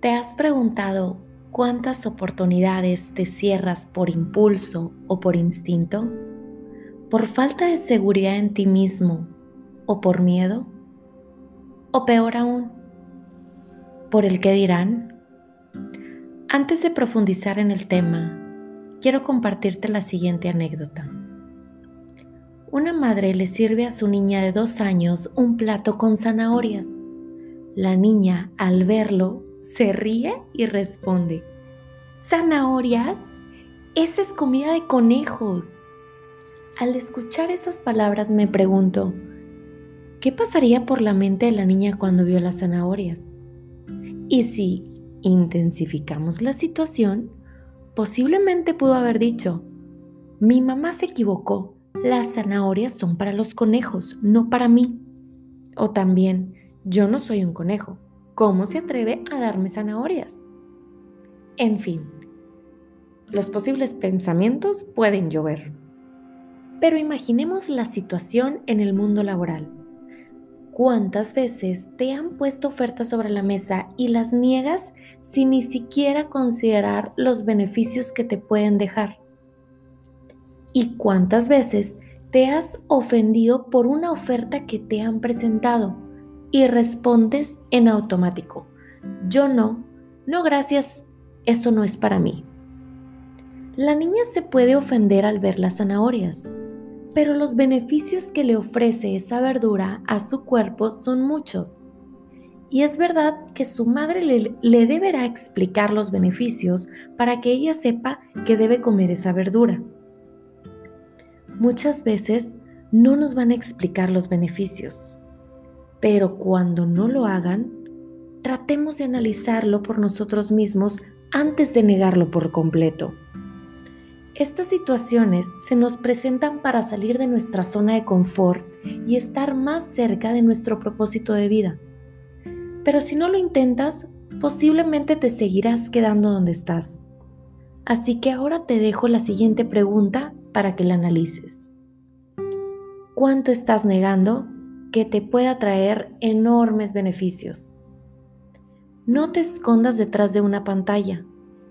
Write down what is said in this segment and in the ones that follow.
¿Te has preguntado cuántas oportunidades te cierras por impulso o por instinto? ¿Por falta de seguridad en ti mismo o por miedo? ¿O peor aún, por el que dirán? Antes de profundizar en el tema, quiero compartirte la siguiente anécdota. Una madre le sirve a su niña de dos años un plato con zanahorias. La niña, al verlo, se ríe y responde, ¿zanahorias? Esa es comida de conejos. Al escuchar esas palabras me pregunto, ¿qué pasaría por la mente de la niña cuando vio las zanahorias? Y si intensificamos la situación, posiblemente pudo haber dicho, mi mamá se equivocó, las zanahorias son para los conejos, no para mí. O también, yo no soy un conejo, ¿Cómo se atreve a darme zanahorias? En fin, los posibles pensamientos pueden llover. Pero imaginemos la situación en el mundo laboral. ¿Cuántas veces te han puesto ofertas sobre la mesa y las niegas sin ni siquiera considerar los beneficios que te pueden dejar? ¿Y cuántas veces te has ofendido por una oferta que te han presentado? Y respondes en automático, yo no, no gracias, eso no es para mí. La niña se puede ofender al ver las zanahorias, pero los beneficios que le ofrece esa verdura a su cuerpo son muchos. Y es verdad que su madre le, deberá explicar los beneficios para que ella sepa que debe comer esa verdura. Muchas veces no nos van a explicar los beneficios. Pero cuando no lo hagan, tratemos de analizarlo por nosotros mismos antes de negarlo por completo. Estas situaciones se nos presentan para salir de nuestra zona de confort y estar más cerca de nuestro propósito de vida. Pero si no lo intentas, posiblemente te seguirás quedando donde estás. Así que ahora te dejo la siguiente pregunta para que la analices. ¿Cuánto estás negando que te pueda traer enormes beneficios. No te escondas detrás de una pantalla.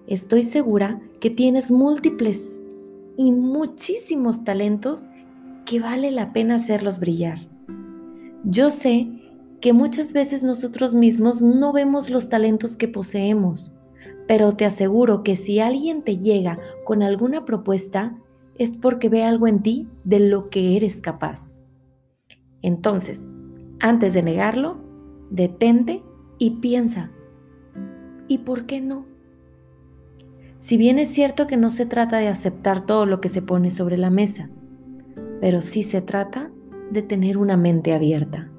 Estoy segura que tienes múltiples y muchísimos talentos que vale la pena hacerlos brillar. Yo sé que muchas veces nosotros mismos no vemos los talentos que poseemos, pero te aseguro que si alguien te llega con alguna propuesta, es porque ve algo en ti de lo que eres capaz. Entonces, antes de negarlo, detente y piensa, ¿y por qué no? Si bien es cierto que no se trata de aceptar todo lo que se pone sobre la mesa, pero sí se trata de tener una mente abierta.